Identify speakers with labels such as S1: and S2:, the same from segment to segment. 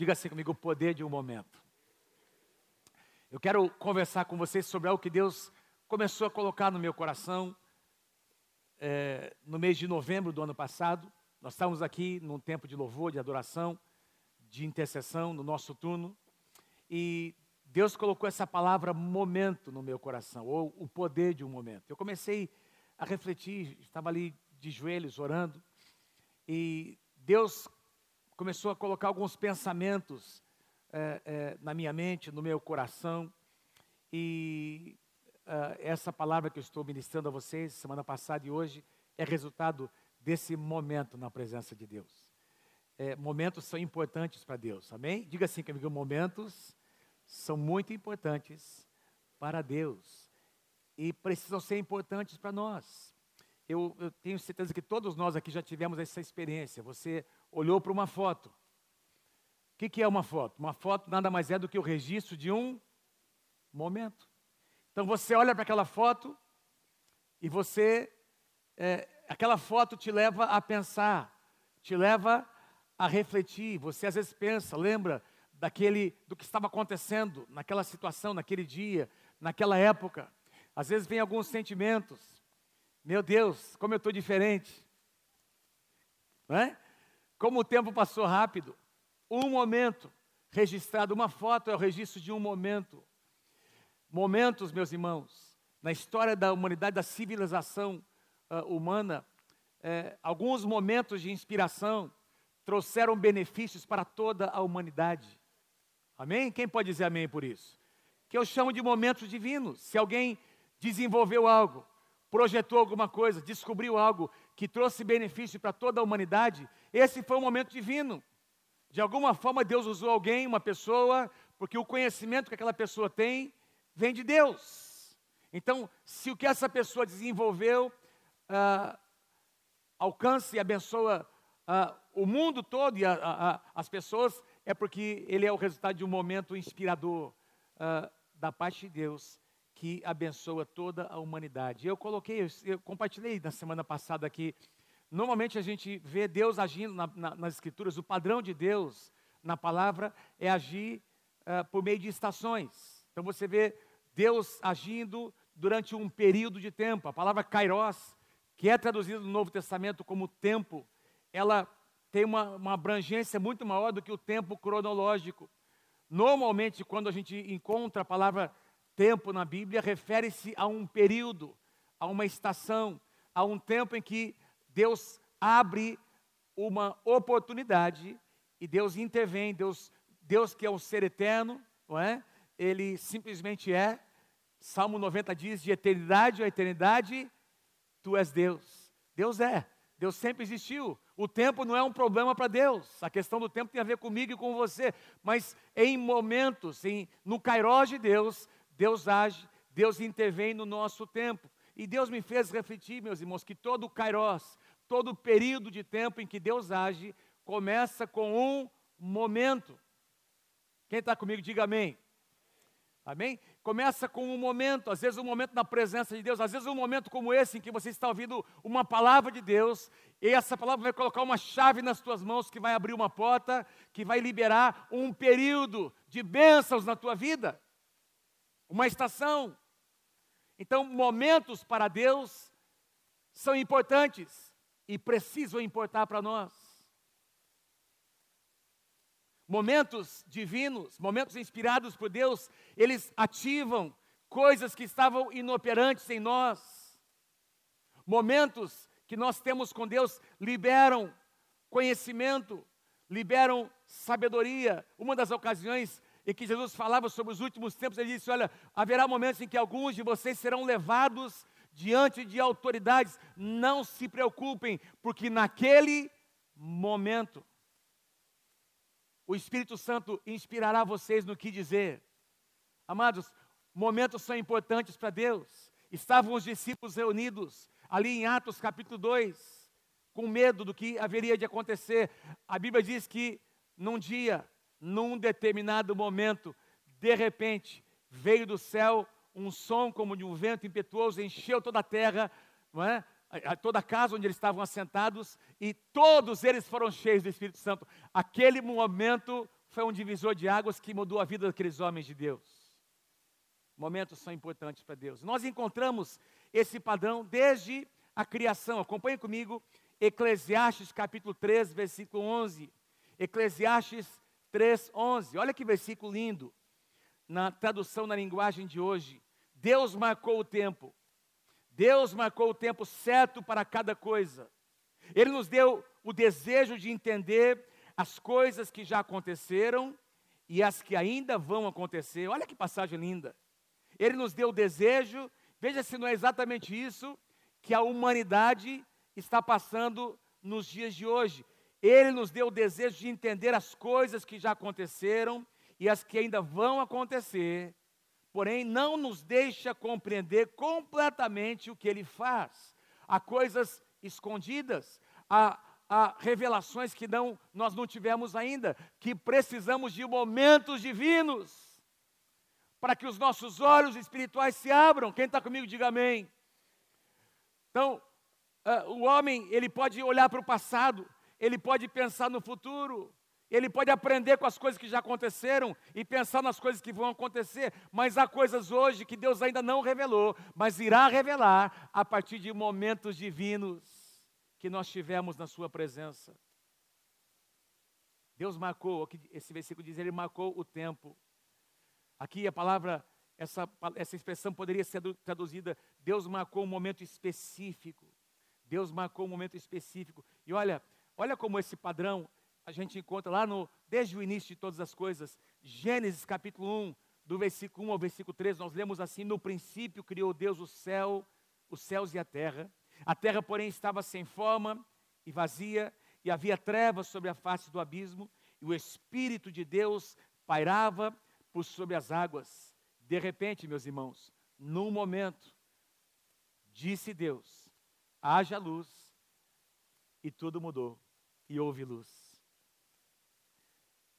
S1: Diga assim comigo: o poder de um momento. Eu quero conversar com vocês sobre algo que Deus começou a colocar no meu coração é, no mês de novembro do ano passado. Nós estávamos aqui num tempo de louvor, de adoração, de intercessão, no nosso turno, e Deus colocou essa palavra momento no meu coração, ou o poder de um momento. Eu comecei a refletir, estava ali de joelhos orando, e Deus começou a colocar alguns pensamentos é, é, na minha mente, no meu coração, e uh, essa palavra que eu estou ministrando a vocês semana passada e hoje é resultado desse momento na presença de Deus. É, momentos são importantes para Deus, amém? Diga assim comigo: momentos são muito importantes para Deus e precisam ser importantes para nós. Eu, eu, tenho certeza que todos nós aqui já tivemos essa experiência. Você olhou para uma foto. O que, que é uma foto? Uma foto nada mais é do que o registro de um momento. Então você olha para aquela foto e você, é, aquela foto te leva a pensar, te leva a refletir. Você às vezes pensa, lembra daquele, do que estava acontecendo naquela situação, naquele dia, naquela época. Às vezes vem alguns sentimentos. Meu Deus, como eu estou diferente. Não é? Como o tempo passou rápido. Um momento registrado, uma foto é o registro de um momento momentos, meus irmãos, na história da humanidade, da civilização uh, humana, é, alguns momentos de inspiração trouxeram benefícios para toda a humanidade. Amém? Quem pode dizer amém por isso? Que eu chamo de momentos divinos. Se alguém desenvolveu algo, projetou alguma coisa, descobriu algo que trouxe benefício para toda a humanidade, esse foi um momento divino. De alguma forma, Deus usou alguém, uma pessoa, porque o conhecimento que aquela pessoa tem vem de Deus. Então, se o que essa pessoa desenvolveu ah, alcança e abençoa ah, o mundo todo e a, a, as pessoas, é porque ele é o resultado de um momento inspirador ah, da parte de Deus que abençoa toda a humanidade. Eu coloquei, eu compartilhei na semana passada aqui. Normalmente a gente vê Deus agindo na, na, nas Escrituras, o padrão de Deus na palavra é agir uh, por meio de estações. Então você vê Deus agindo durante um período de tempo. A palavra kairos, que é traduzida no Novo Testamento como tempo, ela tem uma, uma abrangência muito maior do que o tempo cronológico. Normalmente, quando a gente encontra a palavra tempo na Bíblia, refere-se a um período, a uma estação, a um tempo em que Deus abre uma oportunidade e Deus intervém, Deus, Deus que é o ser eterno, não é? Ele simplesmente é, Salmo 90 diz: de eternidade a eternidade, tu és Deus. Deus é, Deus sempre existiu. O tempo não é um problema para Deus. A questão do tempo tem a ver comigo e com você. Mas em momentos, em, no Cairós de Deus, Deus age, Deus intervém no nosso tempo. E Deus me fez refletir, meus irmãos, que todo o Cairós, todo período de tempo em que Deus age, começa com um momento. Quem está comigo, diga amém. Amém? Começa com um momento, às vezes um momento na presença de Deus, às vezes um momento como esse em que você está ouvindo uma palavra de Deus, e essa palavra vai colocar uma chave nas tuas mãos que vai abrir uma porta, que vai liberar um período de bênçãos na tua vida. Uma estação. Então, momentos para Deus são importantes e precisam importar para nós momentos divinos, momentos inspirados por Deus, eles ativam coisas que estavam inoperantes em nós. Momentos que nós temos com Deus liberam conhecimento, liberam sabedoria. Uma das ocasiões em que Jesus falava sobre os últimos tempos, ele disse: Olha, haverá momentos em que alguns de vocês serão levados diante de autoridades. Não se preocupem, porque naquele momento o Espírito Santo inspirará vocês no que dizer. Amados, momentos são importantes para Deus. Estavam os discípulos reunidos ali em Atos capítulo 2, com medo do que haveria de acontecer. A Bíblia diz que num dia, num determinado momento, de repente, veio do céu um som como de um vento impetuoso, encheu toda a terra, não é? toda a casa onde eles estavam assentados, e todos eles foram cheios do Espírito Santo. Aquele momento foi um divisor de águas que mudou a vida daqueles homens de Deus. Momentos são importantes para Deus. Nós encontramos esse padrão desde a criação. Acompanhe comigo Eclesiastes capítulo 3, versículo 11. Eclesiastes 3, 11. Olha que versículo lindo. Na tradução na linguagem de hoje. Deus marcou o tempo. Deus marcou o tempo certo para cada coisa. Ele nos deu o desejo de entender as coisas que já aconteceram e as que ainda vão acontecer. Olha que passagem linda. Ele nos deu o desejo, veja se não é exatamente isso que a humanidade está passando nos dias de hoje. Ele nos deu o desejo de entender as coisas que já aconteceram e as que ainda vão acontecer, porém não nos deixa compreender completamente o que ele faz. Há coisas escondidas, há, há revelações que não, nós não tivemos ainda, que precisamos de momentos divinos para que os nossos olhos espirituais se abram. Quem está comigo, diga amém. Então, uh, o homem, ele pode olhar para o passado, ele pode pensar no futuro, ele pode aprender com as coisas que já aconteceram e pensar nas coisas que vão acontecer, mas há coisas hoje que Deus ainda não revelou, mas irá revelar a partir de momentos divinos que nós tivemos na Sua presença. Deus marcou, esse versículo diz, Ele marcou o tempo. Aqui a palavra, essa, essa expressão poderia ser traduzida: Deus marcou um momento específico. Deus marcou um momento específico. E olha, olha como esse padrão a gente encontra lá no, desde o início de todas as coisas. Gênesis capítulo 1, do versículo 1 ao versículo 3, nós lemos assim: No princípio criou Deus o céu, os céus e a terra. A terra, porém, estava sem forma e vazia, e havia trevas sobre a face do abismo, e o Espírito de Deus pairava por sobre as águas. De repente, meus irmãos, num momento, disse Deus: haja luz, e tudo mudou, e houve luz.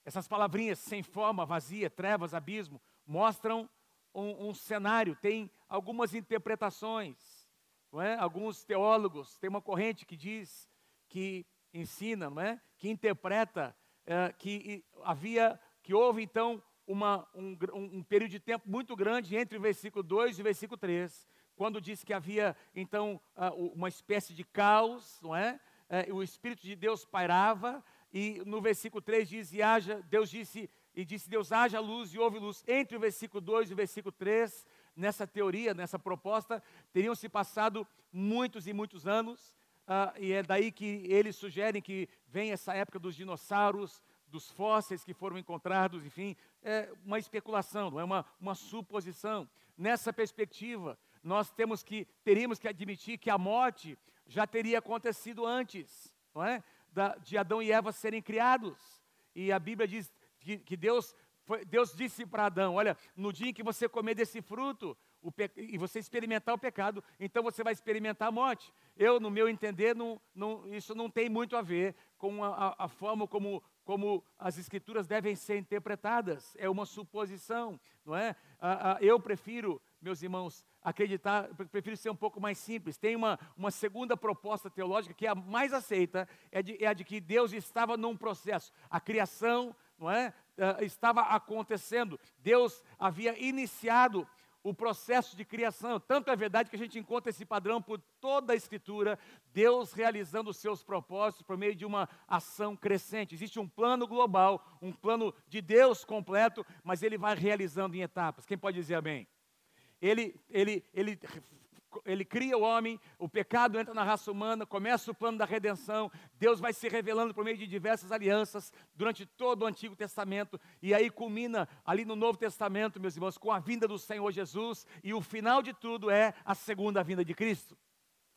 S1: Essas palavrinhas, sem forma, vazia, trevas, abismo, mostram um, um cenário, tem algumas interpretações. Não é? Alguns teólogos, tem uma corrente que diz, que ensina, não é? que interpreta é, que havia, que houve então uma, um, um, período de tempo muito grande entre o versículo 2 e o versículo 3, quando diz que havia então uma espécie de caos, não é? É? O Espírito de Deus pairava, e no versículo 3 diz: e haja, Deus disse, e disse Deus, haja luz e houve luz. Entre o versículo 2 e o versículo 3, nessa teoria, nessa proposta, teriam se passado muitos e muitos anos, uh, e é daí que eles sugerem que vem essa época dos dinossauros, dos fósseis que foram encontrados, enfim, é uma especulação, não é uma, uma suposição. Nessa perspectiva, nós temos que, teríamos que admitir que a morte já teria acontecido antes, não é? Da, de Adão e Eva serem criados. E a Bíblia diz que, que Deus, foi, Deus disse para Adão: Olha, no dia em que você comer desse fruto e você experimentar o pecado, então você vai experimentar a morte. Eu, no meu entender, não, não, isso não tem muito a ver com a, a, forma como, como as escrituras devem ser interpretadas. É uma suposição, não é? eu prefiro, meus irmãos, acreditar, prefiro ser um pouco mais simples. Tem uma, uma segunda proposta teológica que é a mais aceita, é, de, é a de que Deus estava num processo. A criação, não é? Uh, estava acontecendo. Deus havia iniciado o processo de criação. Tanto é verdade que a gente encontra esse padrão por toda a Escritura, Deus realizando os seus propósitos por meio de uma ação crescente. Existe um plano global, um plano de Deus completo, mas ele vai realizando em etapas. Quem pode dizer amém? Ele, ele, ele ele cria o homem, o pecado entra na raça humana, começa o plano da redenção, Deus vai se revelando por meio de diversas alianças durante todo o Antigo Testamento, e aí culmina ali no Novo Testamento, meus irmãos, com a vinda do Senhor Jesus, e o final de tudo é a segunda vinda de Cristo.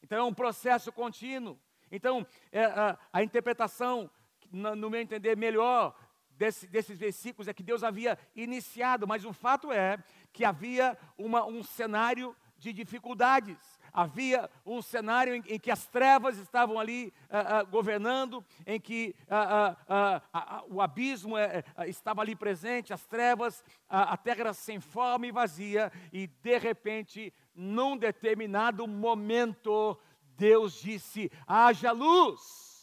S1: Então é um processo contínuo. Então, é, a, a, interpretação, no, meu entender, melhor desse, desses versículos é que Deus havia iniciado, mas o fato é que havia uma, um cenário de dificuldades. Havia um cenário em, em que as trevas estavam ali uh, uh, governando, em que uh, o abismo eh, eh, estava ali presente, as trevas, a terra sem forma e vazia, e de repente, num determinado momento, Deus disse: haja luz.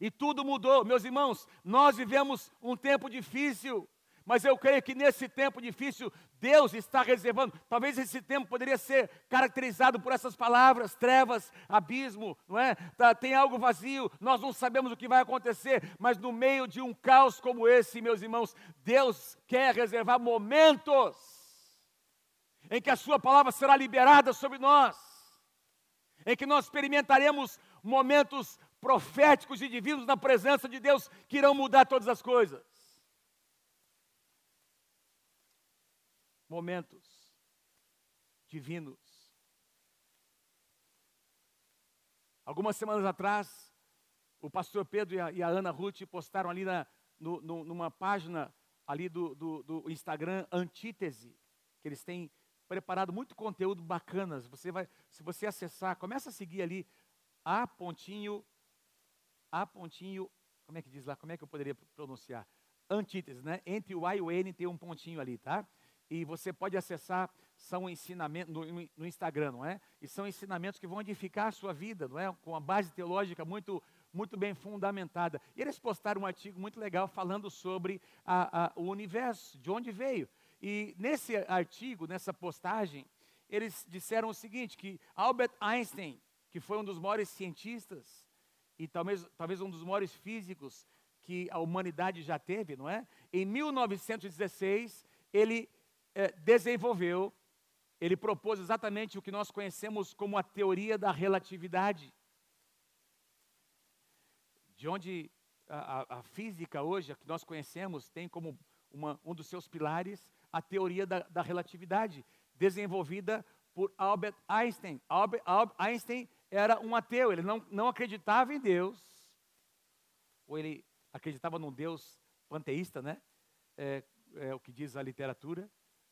S1: E tudo mudou, meus irmãos. Nós vivemos um tempo difícil, mas eu creio que nesse tempo difícil, Deus está reservando. Talvez esse tempo poderia ser caracterizado por essas palavras: trevas, abismo, não é? Tá, tem algo vazio, nós não sabemos o que vai acontecer, mas no meio de um caos como esse, meus irmãos, Deus quer reservar momentos em que a Sua palavra será liberada sobre nós, em que nós experimentaremos momentos proféticos e divinos na presença de Deus que irão mudar todas as coisas. Momentos divinos. Algumas semanas atrás, o pastor Pedro e a, e a Ana Ruth postaram ali na, no, no, numa página ali do, do, do Instagram Antítese, que eles têm preparado muito conteúdo bacanas. Você vai, se você acessar, começa a seguir ali a pontinho a pontinho, como é que diz lá? Como é que eu poderia pronunciar? Antítese, né? Entre o A e o N tem um pontinho ali, tá? E você pode acessar, são ensinamentos no, no Instagram, não é? E são ensinamentos que vão edificar a sua vida, não é? Com uma base teológica muito muito bem fundamentada. E eles postaram um artigo muito legal falando sobre a, a, o universo, de onde veio. E nesse artigo, nessa postagem, eles disseram o seguinte, que Albert Einstein, que foi um dos maiores cientistas e talvez, talvez um dos maiores físicos que a humanidade já teve, não é? Em 1916, ele é, desenvolveu, ele propôs exatamente o que nós conhecemos como a teoria da relatividade. De onde a, a, a física hoje, que nós conhecemos, tem como uma, um dos seus pilares a teoria da, da relatividade, desenvolvida por Albert Einstein. Albert, Albert Einstein era um ateu, ele não, não acreditava em Deus, ou ele acreditava num Deus panteísta, né? É, é o que diz a literatura,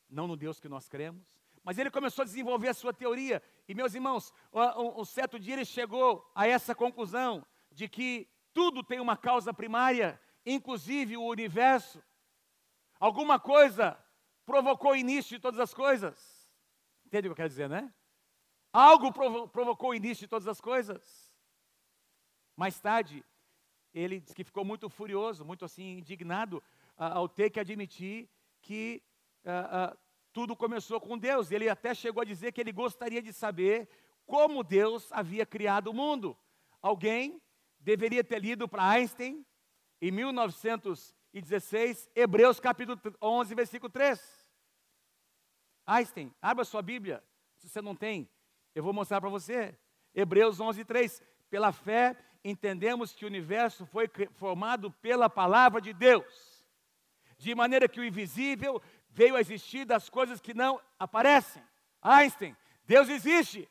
S1: não no Deus que nós cremos. Mas ele começou a desenvolver a sua teoria. E, meus irmãos, um, um certo dia ele chegou a essa conclusão de que tudo tem uma causa primária, inclusive o universo. Alguma coisa provocou o início de todas as coisas. Entende o que eu quero dizer, né? Algo provo provocou o início de todas as coisas. Mais tarde, ele disse que ficou muito furioso, muito assim, indignado, ao ter que admitir que tudo começou com Deus. Ele até chegou a dizer que ele gostaria de saber como Deus havia criado o mundo. Alguém deveria ter lido para Einstein, em 1916, Hebreus capítulo 11, versículo 3. Einstein, abra sua Bíblia, se você não tem, eu vou mostrar para você. Hebreus 11, 3. Pela fé, entendemos que o universo foi formado pela palavra de Deus, de maneira que o invisível veio a existir das coisas que não aparecem. Einstein, Deus existe.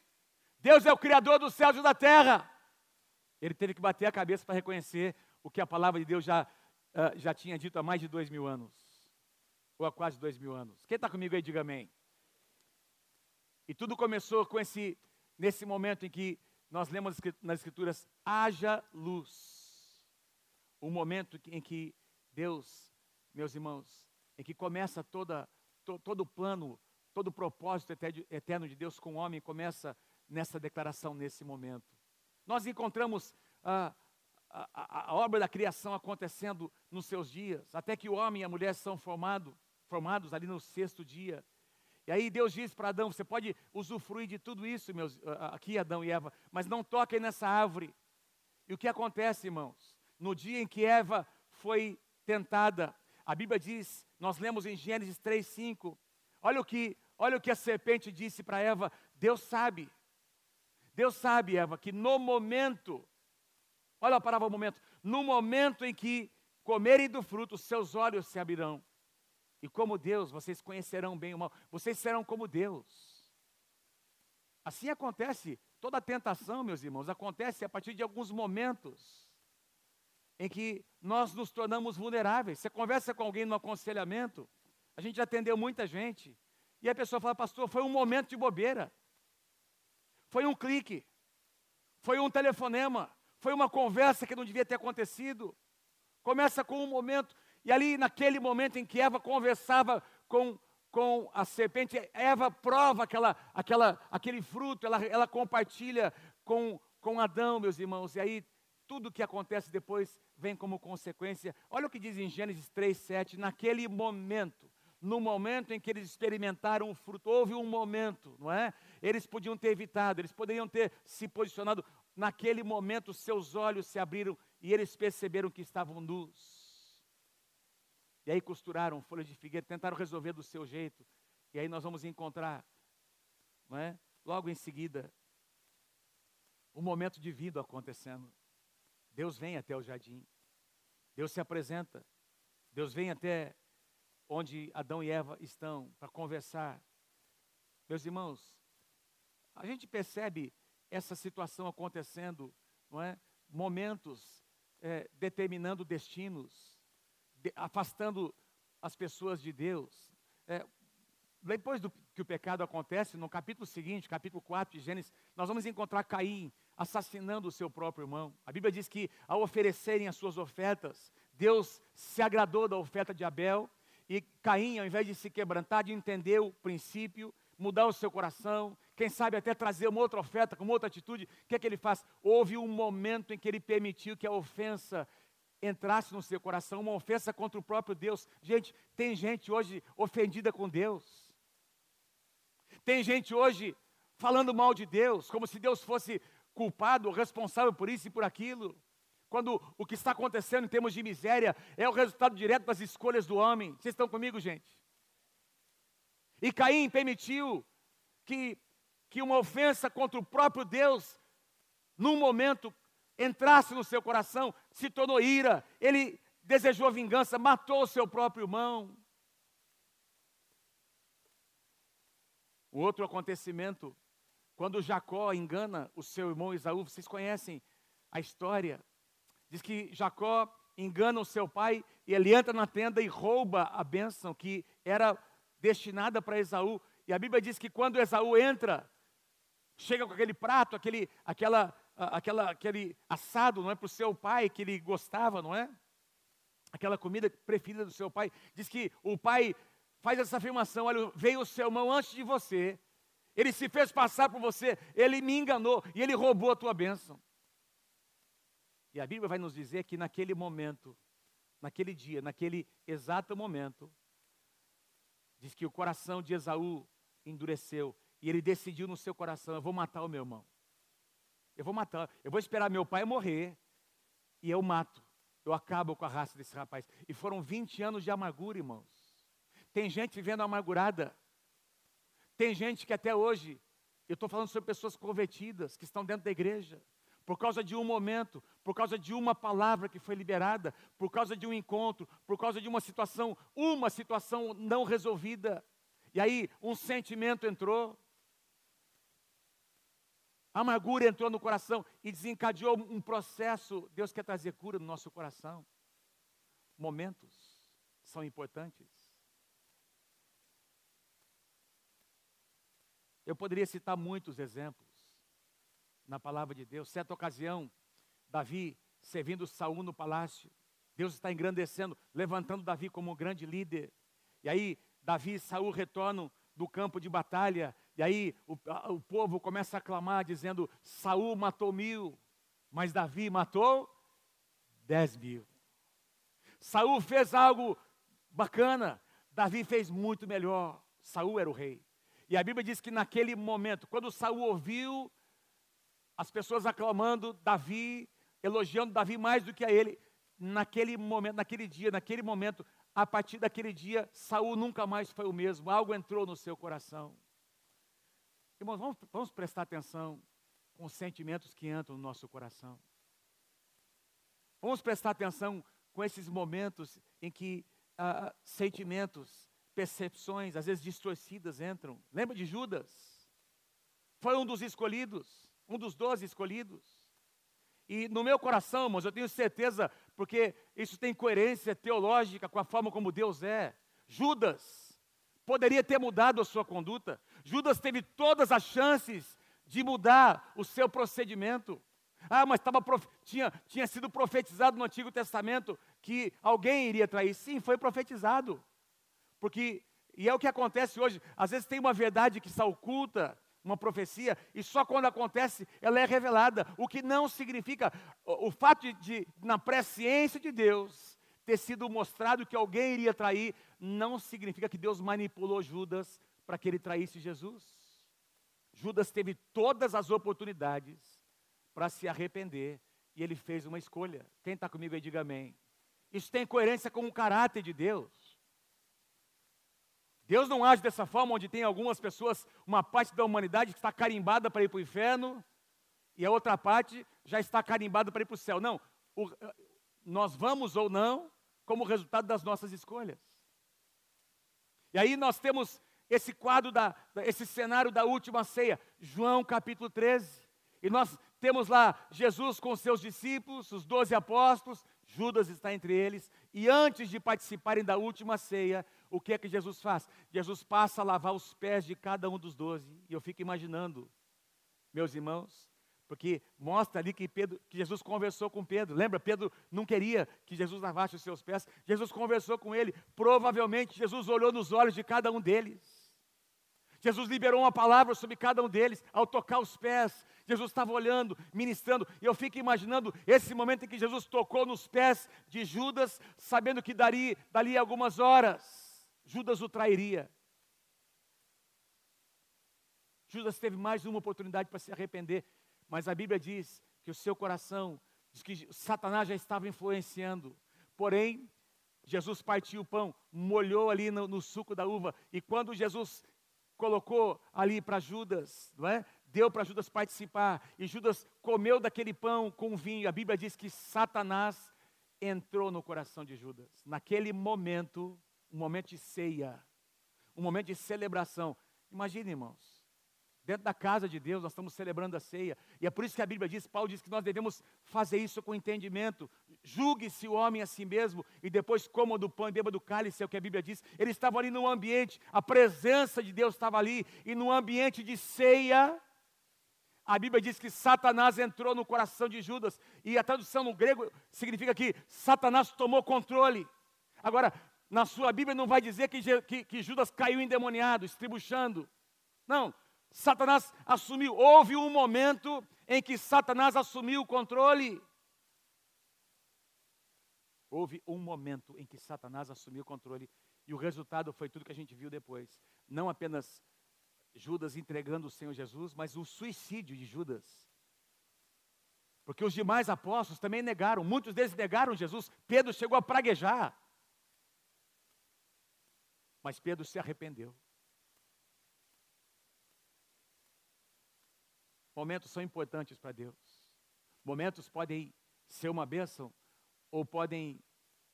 S1: Deus é o Criador dos céus e da terra. Ele teve que bater a cabeça para reconhecer o que a palavra de Deus já, uh, já tinha dito há mais de dois mil anos. Ou há quase dois mil anos. Quem está comigo aí, diga amém. E tudo começou com esse, nesse momento em que nós lemos nas Escrituras: haja luz. O momento em que Deus, meus irmãos, em que começa toda, to, todo o plano, todo o propósito eterno de Deus com o homem, começa nessa declaração, nesse momento. Nós encontramos a, a, a, obra da criação acontecendo nos seus dias, até que o homem e a mulher são formado, formados ali no sexto dia. E aí Deus diz para Adão: você pode usufruir de tudo isso, meus, aqui Adão e Eva, mas não toquem nessa árvore. E o que acontece, irmãos? No dia em que Eva foi tentada, a Bíblia diz, nós lemos em Gênesis 3:5. Olha o que, olha o que a serpente disse para Eva. Deus sabe. Deus sabe, Eva, que no momento, olha a palavra momento, no momento em que comerem do fruto, seus olhos se abrirão e como Deus, vocês conhecerão bem o mal. Vocês serão como Deus. Assim acontece. Toda tentação, meus irmãos, acontece a partir de alguns momentos em que nós nos tornamos vulneráveis. Você conversa com alguém no aconselhamento, a gente já atendeu muita gente, e a pessoa fala, pastor, foi um momento de bobeira. Foi um clique. Foi um telefonema. Foi uma conversa que não devia ter acontecido. Começa com um momento. E ali, naquele momento em que Eva conversava com, com a serpente, Eva prova aquela, aquela, aquele fruto, ela, ela compartilha com, com Adão, meus irmãos. E aí tudo que acontece depois vem como consequência. Olha o que diz em Gênesis 3, 7. Naquele momento, no momento em que eles experimentaram o fruto, houve um momento, não é? Eles podiam ter evitado, eles poderiam ter se posicionado. Naquele momento, seus olhos se abriram e eles perceberam que estavam nus. E aí costuraram folha de figueira, tentaram resolver do seu jeito. E aí nós vamos encontrar, não é? logo em seguida, um momento de vida acontecendo. Deus vem até o jardim. Deus se apresenta. Deus vem até onde Adão e Eva estão para conversar. Meus irmãos, a gente percebe essa situação acontecendo, não é? Momentos é, determinando destinos, de, afastando as pessoas de Deus. É, depois do que o pecado acontece, no capítulo seguinte, capítulo 4 de Gênesis, nós vamos encontrar Caim assassinando o seu próprio irmão. A Bíblia diz que ao oferecerem as suas ofertas, Deus se agradou da oferta de Abel e Caim, ao invés de se quebrantar, de entender o princípio, mudar o seu coração, quem sabe até trazer uma outra oferta, com outra atitude, o que é que ele faz? Houve um momento em que ele permitiu que a ofensa entrasse no seu coração, uma ofensa contra o próprio Deus. Gente, tem gente hoje ofendida com Deus. Tem gente hoje falando mal de Deus, como se Deus fosse culpado, responsável por isso e por aquilo. Quando o que está acontecendo em termos de miséria é o resultado direto das escolhas do homem. Vocês estão comigo, gente? E Caim permitiu que, que uma ofensa contra o próprio Deus, num momento, entrasse no seu coração, se tornou ira. Ele desejou vingança, matou o seu próprio irmão. O outro acontecimento, quando Jacó engana o seu irmão Esaú, vocês conhecem a história. Diz que Jacó engana o seu pai e ele entra na tenda e rouba a bênção que era destinada para Esaú. E a Bíblia diz que quando Esaú entra, chega com aquele prato, aquele, aquela, aquela, aquele assado, não é, para o seu pai que ele gostava, não é? Aquela comida preferida do seu pai. Diz que o pai faz essa afirmação: olha, veio o seu irmão antes de você, ele se fez passar por você, ele me enganou e ele roubou a tua bênção. E a Bíblia vai nos dizer que naquele momento, naquele dia, naquele exato momento, diz que o coração de Esaú endureceu e ele decidiu no seu coração: eu vou matar o meu irmão. Eu vou matar, eu vou esperar meu pai morrer e eu mato. Eu acabo com a raça desse rapaz. E foram 20 anos de amargura, irmãos. Tem gente vivendo amargurada. Tem gente que até hoje, eu estou falando sobre pessoas convertidas, que estão dentro da igreja, por causa de um momento, por causa de uma palavra que foi liberada, por causa de um encontro, por causa de uma situação, uma situação não resolvida. E aí um sentimento entrou, a amargura entrou no coração e desencadeou um processo. Deus quer trazer cura no nosso coração. Momentos são importantes. Eu poderia citar muitos exemplos na palavra de Deus. Certa ocasião, Davi servindo Saul no palácio, Deus está engrandecendo, levantando Davi como um grande líder. E aí, Davi e Saul retornam do campo de batalha, e aí o, o povo começa a clamar, dizendo: Saul matou mil, mas Davi matou dez mil. Saul fez algo bacana, Davi fez muito melhor. Saul era o rei. E a Bíblia diz que naquele momento, quando Saul ouviu as pessoas aclamando Davi, elogiando Davi mais do que a ele, naquele momento, naquele dia, naquele momento, a partir daquele dia, Saul nunca mais foi o mesmo. Algo entrou no seu coração. Irmãos, vamos, vamos prestar atenção com os sentimentos que entram no nosso coração. Vamos prestar atenção com esses momentos em que ah, sentimentos percepções, às vezes distorcidas, entram. Lembra de Judas? Foi um dos escolhidos, um dos doze escolhidos. E no meu coração, irmãos, eu tenho certeza, porque isso tem coerência teológica com a forma como Deus é. Judas poderia ter mudado a sua conduta. Judas teve todas as chances de mudar o seu procedimento. Ah, mas tava, tinha, tinha sido profetizado no Antigo Testamento que alguém iria trair. Sim, foi profetizado. Porque, e é o que acontece hoje, às vezes tem uma verdade que está oculta, uma profecia, e só quando acontece ela é revelada. O que não significa o, o fato de, de, na presciência de Deus, ter sido mostrado que alguém iria trair, não significa que Deus manipulou Judas para que ele traísse Jesus. Judas teve todas as oportunidades para se arrepender e ele fez uma escolha. Quem está comigo aí, diga amém. Isso tem coerência com o caráter de Deus. Deus não age dessa forma, onde tem algumas pessoas, uma parte da humanidade que está carimbada para ir para o inferno, e a outra parte já está carimbada para ir para o céu. Não, o, nós vamos ou não, como resultado das nossas escolhas. E aí nós temos esse quadro, da, esse cenário da última ceia, João capítulo 13. E nós temos lá Jesus com seus discípulos, os doze apóstolos, Judas está entre eles, e antes de participarem da última ceia, o que é que Jesus faz? Jesus passa a lavar os pés de cada um dos doze. E eu fico imaginando, meus irmãos, porque mostra ali que, Pedro, que Jesus conversou com Pedro. Lembra? Pedro não queria que Jesus lavasse os seus pés. Jesus conversou com ele. Provavelmente Jesus olhou nos olhos de cada um deles. Jesus liberou uma palavra sobre cada um deles ao tocar os pés. Jesus estava olhando, ministrando, e eu fico imaginando esse momento em que Jesus tocou nos pés de Judas, sabendo que daria, dali algumas horas, Judas o trairia. Judas teve mais uma oportunidade para se arrepender, mas a Bíblia diz que o seu coração, diz que Satanás já estava influenciando. Porém, Jesus partiu o pão, molhou ali no, no suco da uva, e quando Jesus colocou ali para Judas, não é? Deu para Judas participar, e Judas comeu daquele pão com vinho. A Bíblia diz que Satanás entrou no coração de Judas. Naquele momento, um momento de ceia, um momento de celebração. Imagine, irmãos, Dentro da casa de Deus, nós estamos celebrando a ceia. E é por isso que a Bíblia diz, Paulo diz que nós devemos fazer isso com entendimento. Julgue-se o homem a si mesmo e depois coma do pão e beba do cálice, é o que a Bíblia diz. Ele estava ali no ambiente, a presença de Deus estava ali, e no ambiente de ceia, a Bíblia diz que Satanás entrou no coração de Judas, e a tradução no grego significa que Satanás tomou controle. Agora, na sua Bíblia não vai dizer que, que, que Judas caiu endemoniado, estribuchando. Não, Satanás assumiu. Houve um momento em que Satanás assumiu o controle. Houve um momento em que Satanás assumiu o controle e o resultado foi tudo que a gente viu depois. Não apenas Judas entregando o Senhor Jesus, mas o suicídio de Judas. Porque os demais apóstolos também negaram, muitos deles negaram Jesus. Pedro chegou a praguejar. Mas Pedro se arrependeu. Momentos são importantes para Deus. Momentos podem ser uma bênção ou podem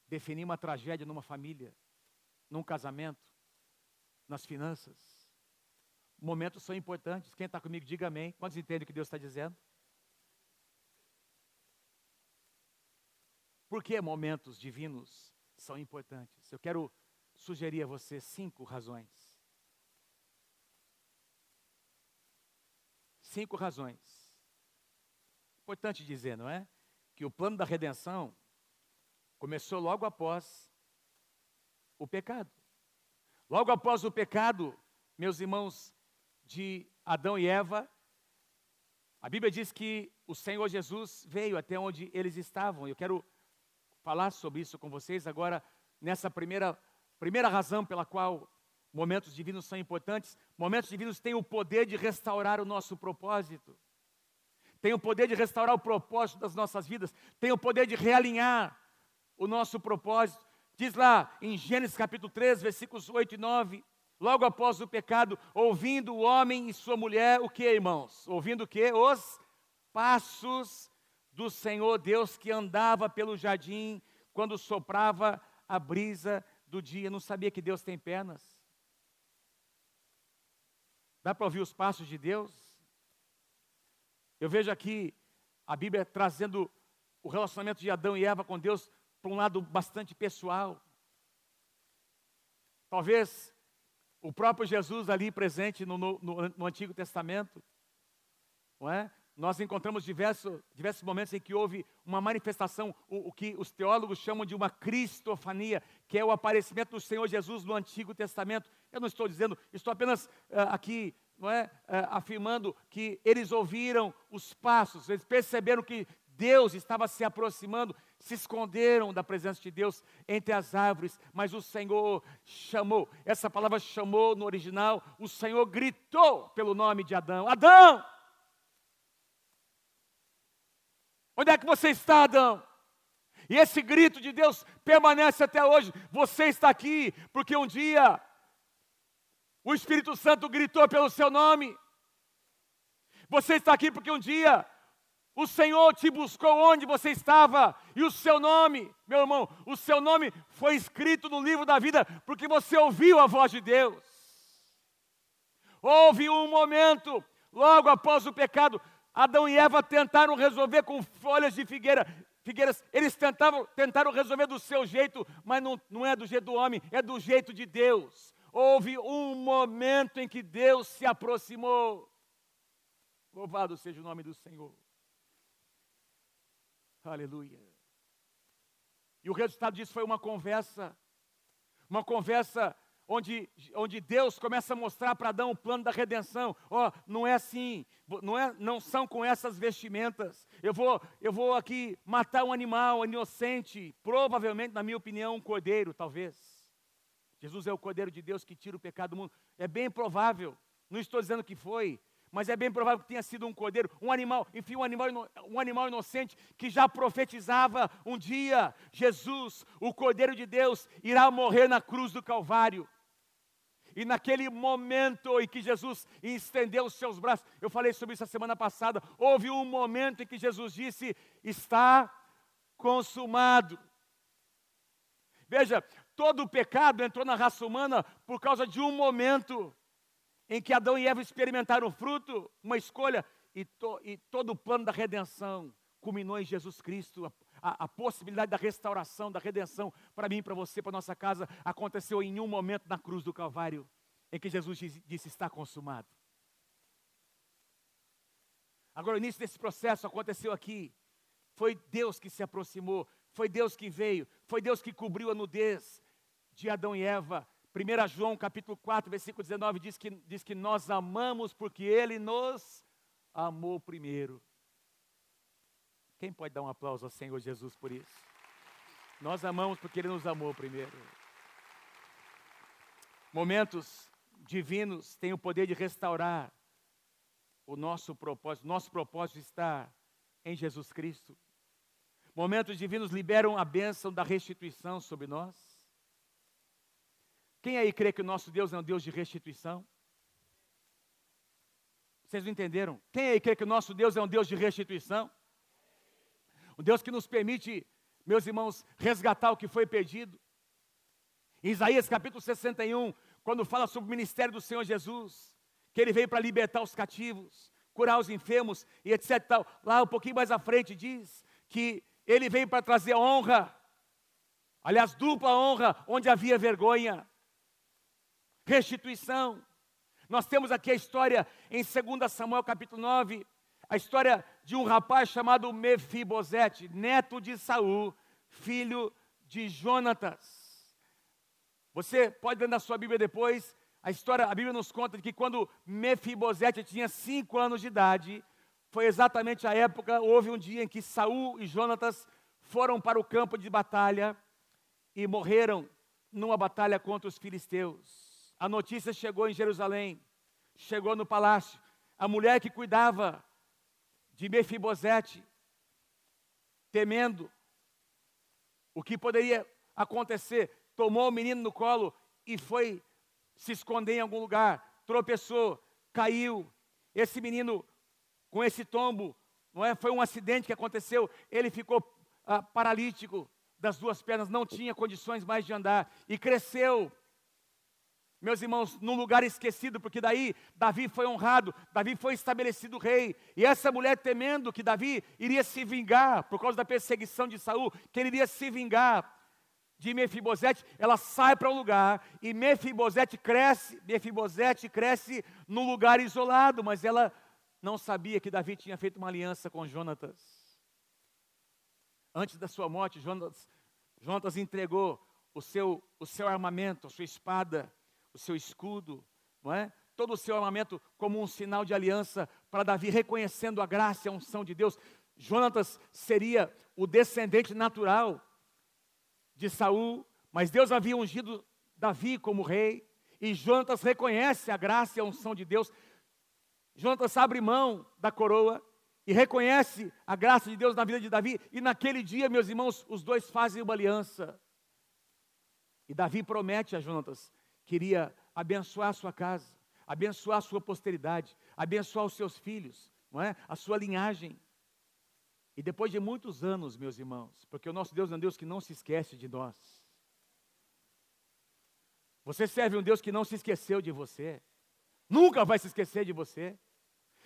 S1: definir uma tragédia numa família, num casamento, nas finanças. Momentos são importantes. Quem está comigo, diga amém. Quantos entendem o que Deus está dizendo? Por que momentos divinos são importantes? Eu quero sugerir a você cinco razões. Cinco razões. Importante dizer, não é? Que o plano da redenção começou logo após o pecado. Logo após o pecado, meus irmãos, de Adão e Eva, a Bíblia diz que o Senhor Jesus veio até onde eles estavam. Eu quero falar sobre isso com vocês agora, nessa primeira, primeira razão pela qual Momentos divinos são importantes. Momentos divinos têm o poder de restaurar o nosso propósito. Tem o poder de restaurar o propósito das nossas vidas. Tem o poder de realinhar o nosso propósito. Diz lá em Gênesis capítulo 3, versículos 8 e 9. Logo após o pecado, ouvindo o homem e sua mulher, o que, irmãos? Ouvindo o que? Os passos do Senhor Deus que andava pelo jardim quando soprava a brisa do dia. Não sabia que Deus tem pernas? Dá para ouvir os passos de Deus? Eu vejo aqui a Bíblia trazendo o relacionamento de Adão e Eva com Deus para um lado bastante pessoal. Talvez o próprio Jesus ali presente no, no, no Antigo Testamento, não é? Nós encontramos diversos, diversos momentos em que houve uma manifestação, o, o, que os teólogos chamam de uma cristofania, que é o aparecimento do Senhor Jesus no Antigo Testamento. Eu não estou dizendo, estou apenas uh, aqui não é, é, afirmando que eles ouviram os passos, eles perceberam que Deus estava se aproximando, se esconderam da presença de Deus entre as árvores, mas o Senhor chamou. Essa palavra chamou no original, o Senhor gritou pelo nome de Adão: Adão! Onde é que você está, Adão? E esse grito de Deus permanece até hoje. Você está aqui porque um dia o Espírito Santo gritou pelo seu nome. Você está aqui porque um dia o Senhor te buscou onde você estava e o seu nome, meu irmão, o seu nome foi escrito no livro da vida porque você ouviu a voz de Deus. Houve um momento, logo após o pecado, Adão e Eva tentaram resolver com folhas de figueira. Figueiras, eles tentavam, tentaram resolver do seu jeito, mas não, não é do jeito do homem, é do jeito de Deus. Houve um momento em que Deus se aproximou. Louvado seja o nome do Senhor. Aleluia. E o resultado disso foi uma conversa, uma conversa onde, onde Deus começa a mostrar para Adão o plano da redenção. Ó, oh, não é assim, não, é, não são com essas vestimentas. Eu vou, eu vou aqui matar um animal inocente, provavelmente, na minha opinião, um cordeiro, talvez. Jesus é o cordeiro de Deus que tira o pecado do mundo. É bem provável, não estou dizendo que foi, mas é bem provável que tenha sido um cordeiro, um animal, enfim, um animal, um animal inocente que já profetizava um dia: Jesus, o cordeiro de Deus, irá morrer na cruz do Calvário. E naquele momento em que Jesus estendeu os seus braços, eu falei sobre isso a semana passada, houve um momento em que Jesus disse: Está consumado. Veja, todo o pecado entrou na raça humana por causa de um momento em que Adão e Eva experimentaram o fruto, uma escolha, e, to, e todo o plano da redenção culminou em Jesus Cristo. A, a, possibilidade da restauração, da redenção, para mim, para você, para nossa casa, aconteceu em um momento na cruz do Calvário, em que Jesus disse está consumado. Agora, o início desse processo aconteceu aqui. Foi Deus que se aproximou, foi Deus que veio, foi Deus que cobriu a nudez de Adão e Eva 1 João capítulo 4, versículo 19 diz que, diz que nós amamos porque Ele nos amou primeiro. Quem pode dar um aplauso ao Senhor Jesus por isso? Nós amamos porque Ele nos amou primeiro. Momentos divinos têm o poder de restaurar o nosso propósito. Nosso propósito está em Jesus Cristo. Momentos divinos liberam a bênção da restituição sobre nós. Quem aí crê que o nosso Deus é um Deus de restituição? Vocês não entenderam? Quem aí crê que o nosso Deus é um Deus de restituição? Um Deus que nos permite, meus irmãos, resgatar o que foi perdido. Em Isaías capítulo 61, quando fala sobre o ministério do Senhor Jesus, que ele veio para libertar os cativos, curar os enfermos e etc. Tal. Lá um pouquinho mais à frente diz que ele veio para trazer honra, aliás, dupla honra, onde havia vergonha restituição. Nós temos aqui a história em 2 Samuel capítulo 9, a história de um rapaz chamado Mefibosete, neto de Saul, filho de Jonatas. Você pode ler na sua Bíblia depois, a história, a Bíblia nos conta que quando Mefibosete tinha cinco anos de idade, foi exatamente a época, houve um dia em que Saul e Jonatas foram para o campo de batalha e morreram numa batalha contra os filisteus. A notícia chegou em Jerusalém, chegou no palácio. A mulher que cuidava de Mefibosete, temendo o que poderia acontecer, tomou o menino no colo e foi se esconder em algum lugar, tropeçou, caiu. Esse menino, com esse tombo, não é? Foi um acidente que aconteceu. Ele ficou ah, paralítico das duas pernas, não tinha condições mais de andar e cresceu meus irmãos, num lugar esquecido, porque daí Davi foi honrado, Davi foi estabelecido rei, e essa mulher temendo que Davi iria se vingar por causa da perseguição de Saul, que ele iria se vingar de Mefibosete, ela sai para um lugar e Mefibosete cresce, Mefibosete cresce num lugar isolado, mas ela não sabia que Davi tinha feito uma aliança com Jonatas. Antes da sua morte, Jonatas, Jonatas entregou o seu, o seu armamento, a sua espada, o seu escudo, não é? todo o seu armamento como um sinal de aliança para Davi, reconhecendo a graça e a unção de Deus. Jonatas seria o descendente natural de Saul, mas Deus havia ungido Davi como rei, e Jonatas reconhece a graça e a unção de Deus. Jonatas abre mão da coroa e reconhece a graça de Deus na vida de Davi, e naquele dia, meus irmãos, os dois fazem uma aliança. E Davi promete a Jonatas que iria abençoar a sua casa, abençoar a sua posteridade, abençoar os seus filhos, não é? a sua linhagem. E depois de muitos anos, meus irmãos, porque o nosso Deus é um Deus que não se esquece de nós. Você serve um Deus que não se esqueceu de você, nunca vai se esquecer de você.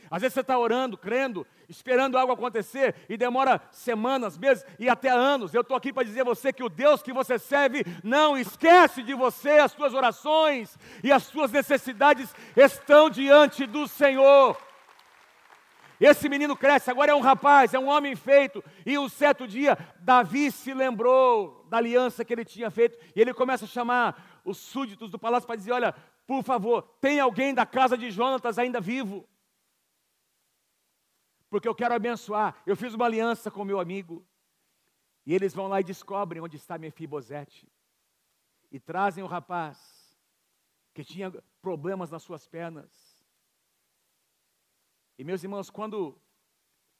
S1: Às vezes você está orando, crendo, esperando algo acontecer e demora semanas, meses e até anos. Eu estou aqui para dizer a você que o Deus que você serve não esquece de você, as suas orações e as suas necessidades estão diante do Senhor. Esse menino cresce, agora é um rapaz, é um homem feito. E um certo dia, Davi se lembrou da aliança que ele tinha feito. E ele começa a chamar os súditos do palácio para dizer: Olha, por favor, tem alguém da casa de Jonatas ainda vivo? Porque eu quero abençoar. Eu fiz uma aliança com meu amigo. E eles vão lá e descobrem onde está Mefibosete. E trazem o rapaz que tinha problemas nas suas pernas e meus irmãos, quando,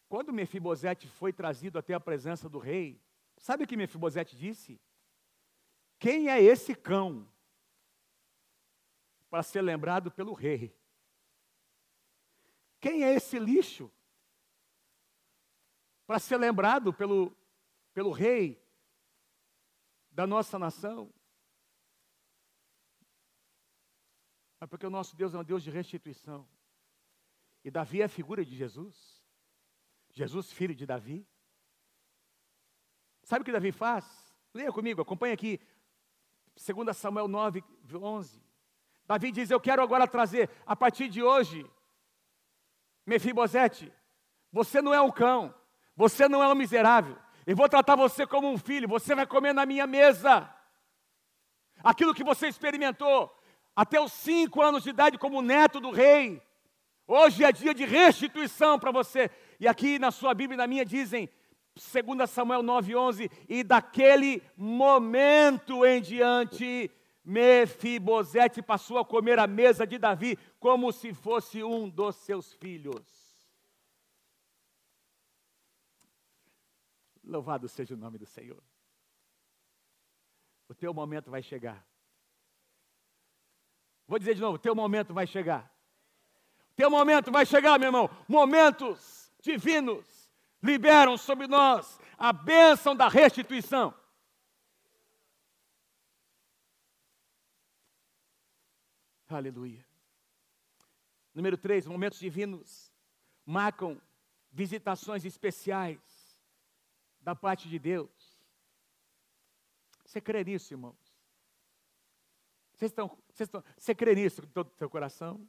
S1: quando Mefibosete foi trazido até a presença do rei, sabe o que Mefibosete disse? Quem é esse cão para ser lembrado pelo rei? Quem é esse lixo para ser lembrado pelo, pelo rei da nossa nação? Mas porque o nosso Deus é um Deus de restituição. E Davi é a figura de Jesus. Jesus, filho de Davi. Sabe o que Davi faz? Leia comigo, acompanha aqui. 2 Samuel 9, 11. Davi diz: Eu quero agora trazer, a partir de hoje, Mefibosete, você não é um cão, você não é um miserável. Eu vou tratar você como um filho, você vai comer na minha mesa. Aquilo que você experimentou até os cinco anos de idade como neto do rei, Hoje é dia de restituição para você. E aqui na sua Bíblia e na minha dizem, 2 Samuel 9,11, e daquele momento em diante, Mefibosete passou a comer a mesa de Davi como se fosse um dos seus filhos. Louvado seja o nome do Senhor. O teu momento vai chegar. Vou dizer de novo: o teu momento vai chegar. Teu momento vai chegar, meu irmão. Momentos divinos liberam sobre nós a bênção da restituição. Aleluia. Número 3, momentos divinos marcam visitações especiais da parte de Deus. Você crê nisso, irmãos? Vocês estão, vocês estão, você crê nisso com todo o seu coração?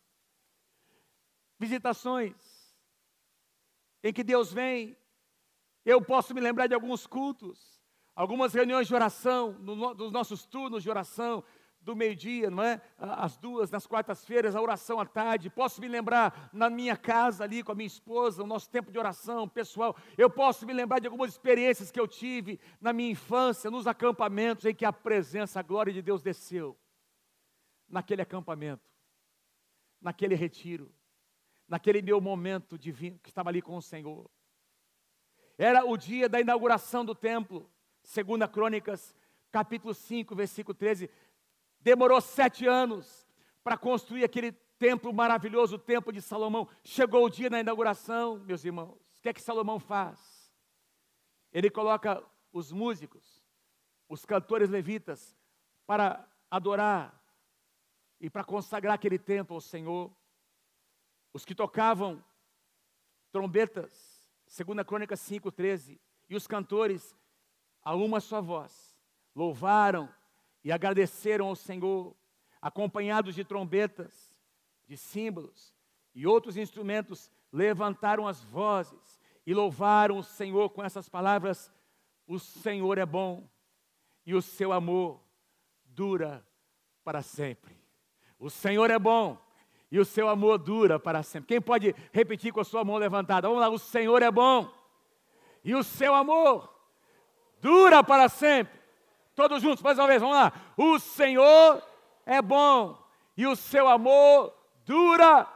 S1: visitações, em que Deus vem. Eu posso me lembrar de alguns cultos, algumas reuniões de oração, no, dos nossos turnos de oração, do meio-dia, não é? Às duas, nas quartas-feiras, a oração à tarde. Posso me lembrar na minha casa ali com a minha esposa, o nosso tempo de oração pessoal. Eu posso me lembrar de algumas experiências que eu tive na minha infância, nos acampamentos em que a presença, a glória de Deus desceu. Naquele acampamento, naquele retiro naquele meu momento divino que estava ali com o Senhor. Era o dia da inauguração do templo, segunda Crônicas, capítulo 5, versículo 13. Demorou sete anos para construir aquele templo maravilhoso, o templo de Salomão. Chegou o dia da inauguração, meus irmãos. O que é que Salomão faz? Ele coloca os músicos, os cantores levitas, para adorar e para consagrar aquele templo ao Senhor. Os que tocavam trombetas, segunda Crônica 5:13, e os cantores a uma só voz louvaram e agradeceram ao Senhor, acompanhados de trombetas, de símbolos e outros instrumentos, levantaram as vozes e louvaram o Senhor com essas palavras: O Senhor é bom e o seu amor dura para sempre. O Senhor é bom e o seu amor dura para sempre. Quem pode repetir com a sua mão levantada? Vamos lá, o Senhor é bom e o seu amor dura para sempre. Todos juntos, mais uma vez, vamos lá. O Senhor é bom e o seu amor dura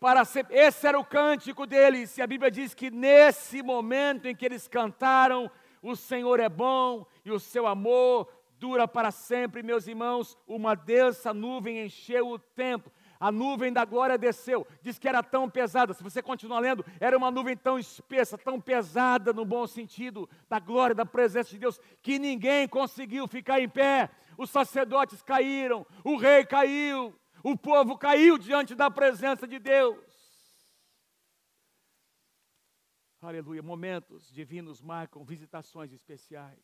S1: para sempre. Esse era o cântico deles, e a Bíblia diz que nesse momento em que eles cantaram, o Senhor é bom e o seu amor dura para sempre, meus irmãos. Uma densa nuvem encheu o templo. A nuvem da glória desceu, diz que era tão pesada. Se você continuar lendo, era uma nuvem tão espessa, tão pesada no bom sentido da glória, da presença de Deus, que ninguém conseguiu ficar em pé. Os sacerdotes caíram, o rei caiu, o povo caiu diante da presença de Deus. Aleluia. Momentos divinos marcam visitações especiais.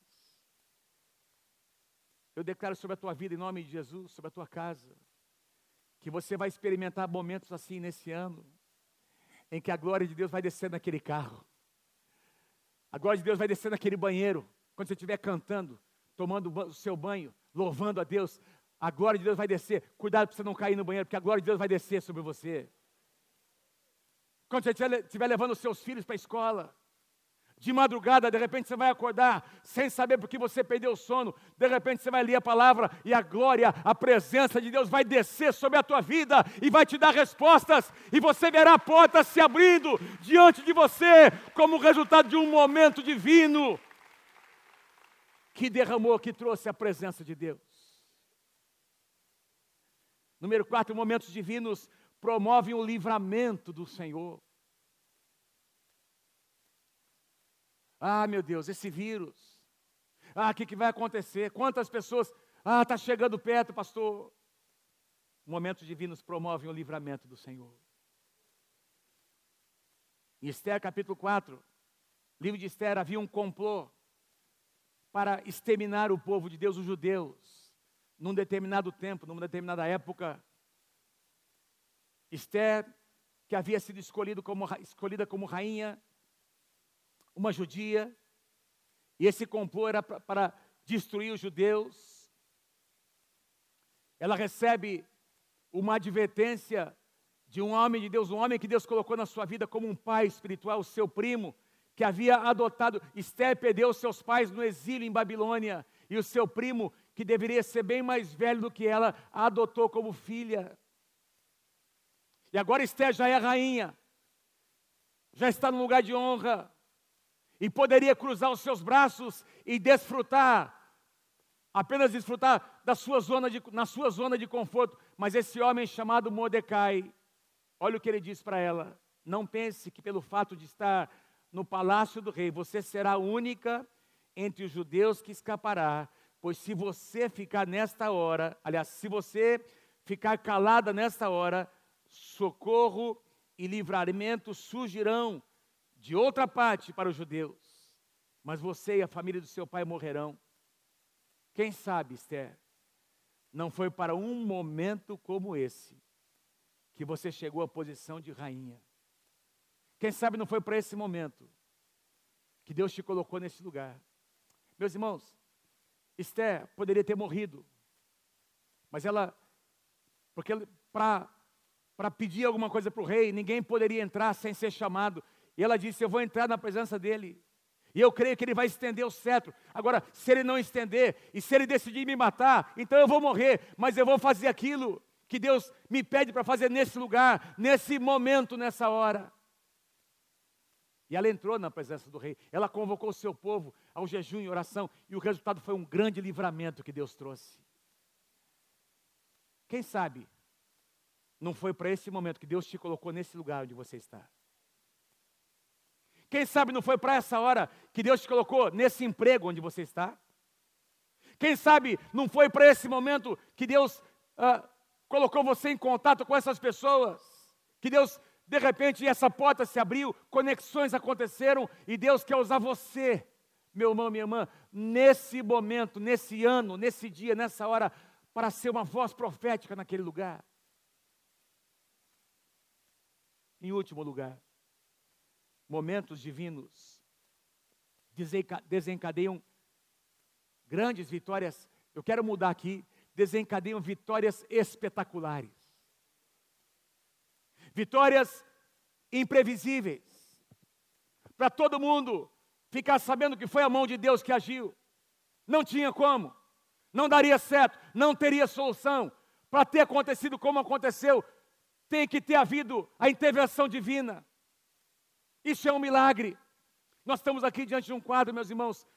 S1: Eu declaro sobre a tua vida, em nome de Jesus, sobre a tua casa, que você vai experimentar momentos assim nesse ano, em que a glória de Deus vai descer naquele carro, a glória de Deus vai descer naquele banheiro, quando você estiver cantando, tomando o seu banho, louvando a Deus, a glória de Deus vai descer. Cuidado para você não cair no banheiro, porque a glória de Deus vai descer sobre você. Quando você estiver levando os seus filhos para a escola, de madrugada, de repente você vai acordar sem saber porque você perdeu o sono. De repente você vai ler a palavra e a glória, a presença de Deus vai descer sobre a tua vida e vai te dar respostas. E você verá portas se abrindo diante de você, como resultado de um momento divino que derramou, que trouxe a presença de Deus. Número 4, momentos divinos promovem o livramento do Senhor. Ah, meu Deus, esse vírus. Ah, o que, que vai acontecer? Quantas pessoas. Ah, está chegando perto, pastor. Momentos divinos promovem o livramento do Senhor. Em Esther capítulo 4, livro de Esther, havia um complô para exterminar o povo de Deus, os judeus, num determinado tempo, numa determinada época. Esther, que havia sido como, escolhida como rainha, uma judia, e esse complô era para destruir os judeus. Ela recebe uma advertência de um homem de Deus, um homem que Deus colocou na sua vida como um pai espiritual, o seu primo, que havia adotado. Esther perdeu seus pais no exílio em Babilônia, e o seu primo, que deveria ser bem mais velho do que ela, a adotou como filha. E agora Esther já é rainha, já está no lugar de honra, e poderia cruzar os seus braços e desfrutar, apenas desfrutar da sua zona de, na sua zona de conforto. Mas esse homem chamado Mordecai, olha o que ele diz para ela: não pense que pelo fato de estar no palácio do rei, você será a única entre os judeus que escapará, pois se você ficar nesta hora, aliás, se você ficar calada nesta hora, socorro e livramento surgirão de outra parte para os judeus, mas você e a família do seu pai morrerão. Quem sabe, Esther, não foi para um momento como esse que você chegou à posição de rainha. Quem sabe não foi para esse momento que Deus te colocou nesse lugar. Meus irmãos, Esther poderia ter morrido, mas ela, porque para pedir alguma coisa para o rei, ninguém poderia entrar sem ser chamado. E ela disse: Eu vou entrar na presença dele. E eu creio que ele vai estender o cetro. Agora, se ele não estender, e se ele decidir me matar, então eu vou morrer, mas eu vou fazer aquilo que Deus me pede para fazer nesse lugar, nesse momento, nessa hora. E ela entrou na presença do rei, ela convocou o seu povo ao jejum e oração, e o resultado foi um grande livramento que Deus trouxe. Quem sabe, não foi para esse momento que Deus te colocou nesse lugar onde você está. Quem sabe não foi para essa hora que Deus te colocou nesse emprego onde você está? Quem sabe não foi para esse momento que Deus ah, colocou você em contato com essas pessoas? Que Deus, de repente, essa porta se abriu, conexões aconteceram e Deus quer usar você, meu irmão, minha irmã, nesse momento, nesse ano, nesse dia, nessa hora, para ser uma voz profética naquele lugar. Em último lugar, momentos divinos desencadeiam grandes vitórias. Eu quero mudar aqui, desencadeiam vitórias espetaculares. Vitórias imprevisíveis. Para todo mundo ficar sabendo que foi a mão de Deus que agiu. Não tinha como, não daria certo, não teria solução. Para ter acontecido como aconteceu, tem que ter havido a intervenção divina. Isso é um milagre. Nós estamos aqui diante de um quadro, meus irmãos,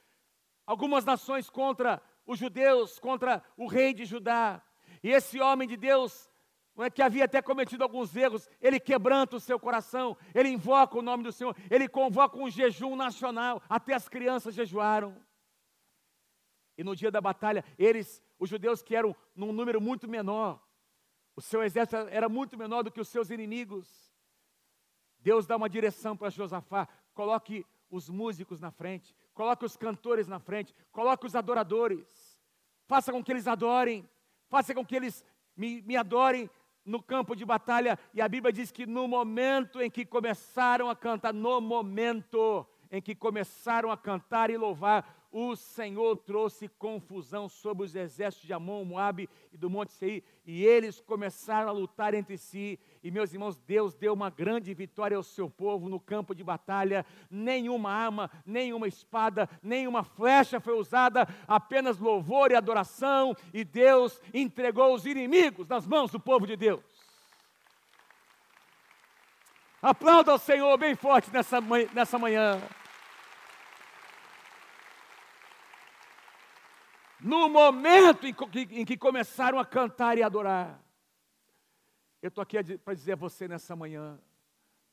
S1: algumas nações contra os judeus, contra o rei de Judá. E esse homem de Deus, é que havia até cometido alguns erros, ele quebranta o seu coração, ele invoca o nome do Senhor, ele convoca um jejum nacional, até as crianças jejuaram. E no dia da batalha, eles, os judeus que eram num número muito menor, o seu exército era muito menor do que os seus inimigos. Deus dá uma direção para Josafá: coloque os músicos na frente, coloque os cantores na frente, coloque os adoradores, faça com que eles adorem, faça com que eles me, me adorem no campo de batalha. E a Bíblia diz que no momento em que começaram a cantar, no momento em que começaram a cantar e louvar, o Senhor trouxe confusão sobre os exércitos de Amon, Moabe e do Monte Seir, e eles começaram a lutar entre si. E meus irmãos, Deus deu uma grande vitória ao seu povo no campo de batalha. Nenhuma arma, nenhuma espada, nenhuma flecha foi usada, apenas louvor e adoração, e Deus entregou os inimigos nas mãos do povo de Deus. Aplauda o Senhor bem forte nessa, nessa manhã. No momento em que, em que começaram a cantar e adorar. Eu estou aqui para dizer a você nessa manhã,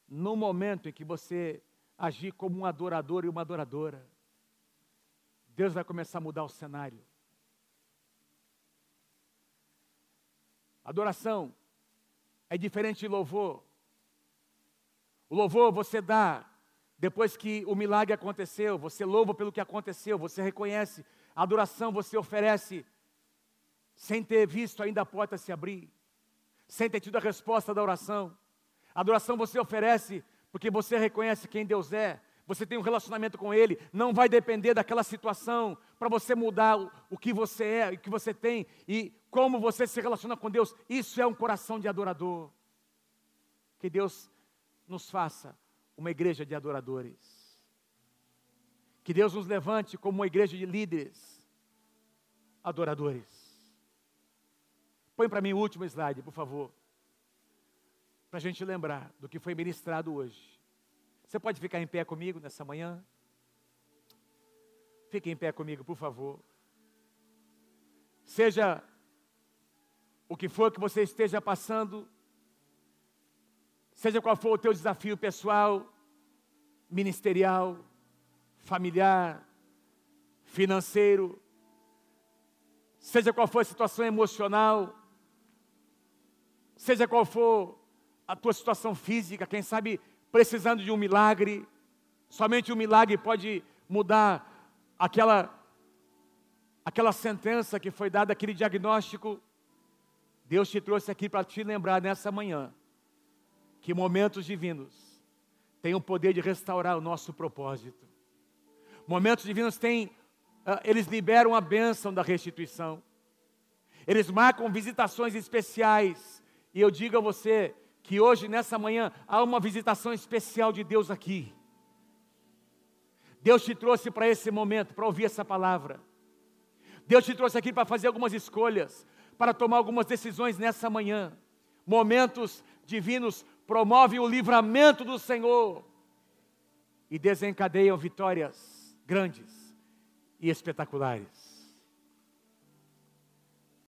S1: no momento em que você agir como um adorador e uma adoradora, Deus vai começar a mudar o cenário. Adoração é diferente de louvor. O louvor você dá depois que o milagre aconteceu, você louva pelo que aconteceu, você reconhece a adoração você oferece sem ter visto ainda a porta se abrir, sem ter tido a resposta da oração. A adoração você oferece porque você reconhece quem Deus é, você tem um relacionamento com Ele, não vai depender daquela situação para você mudar o, o que você é, o que você tem e como você se relaciona com Deus. Isso é um coração de adorador. Que Deus nos faça uma igreja de adoradores. Que Deus nos levante como uma igreja de líderes, adoradores. Põe para mim o último slide, por favor. Para a gente lembrar do que foi ministrado hoje. Você pode ficar em pé comigo nessa manhã? Fique em pé comigo, por favor. Seja o que for que você esteja passando, seja qual for o teu desafio pessoal, ministerial, familiar, financeiro, seja qual for a situação emocional, seja qual for a tua situação física, quem sabe precisando de um milagre, somente um milagre pode mudar aquela aquela sentença que foi dada, aquele diagnóstico. Deus te trouxe aqui para te lembrar nessa manhã que momentos divinos têm o poder de restaurar o nosso propósito. Momentos divinos têm, uh, eles liberam a bênção da restituição. Eles marcam visitações especiais. E eu digo a você que hoje, nessa manhã, há uma visitação especial de Deus aqui. Deus te trouxe para esse momento, para ouvir essa palavra. Deus te trouxe aqui para fazer algumas escolhas, para tomar algumas decisões nessa manhã. Momentos divinos promovem o livramento do Senhor e desencadeiam vitórias grandes e espetaculares.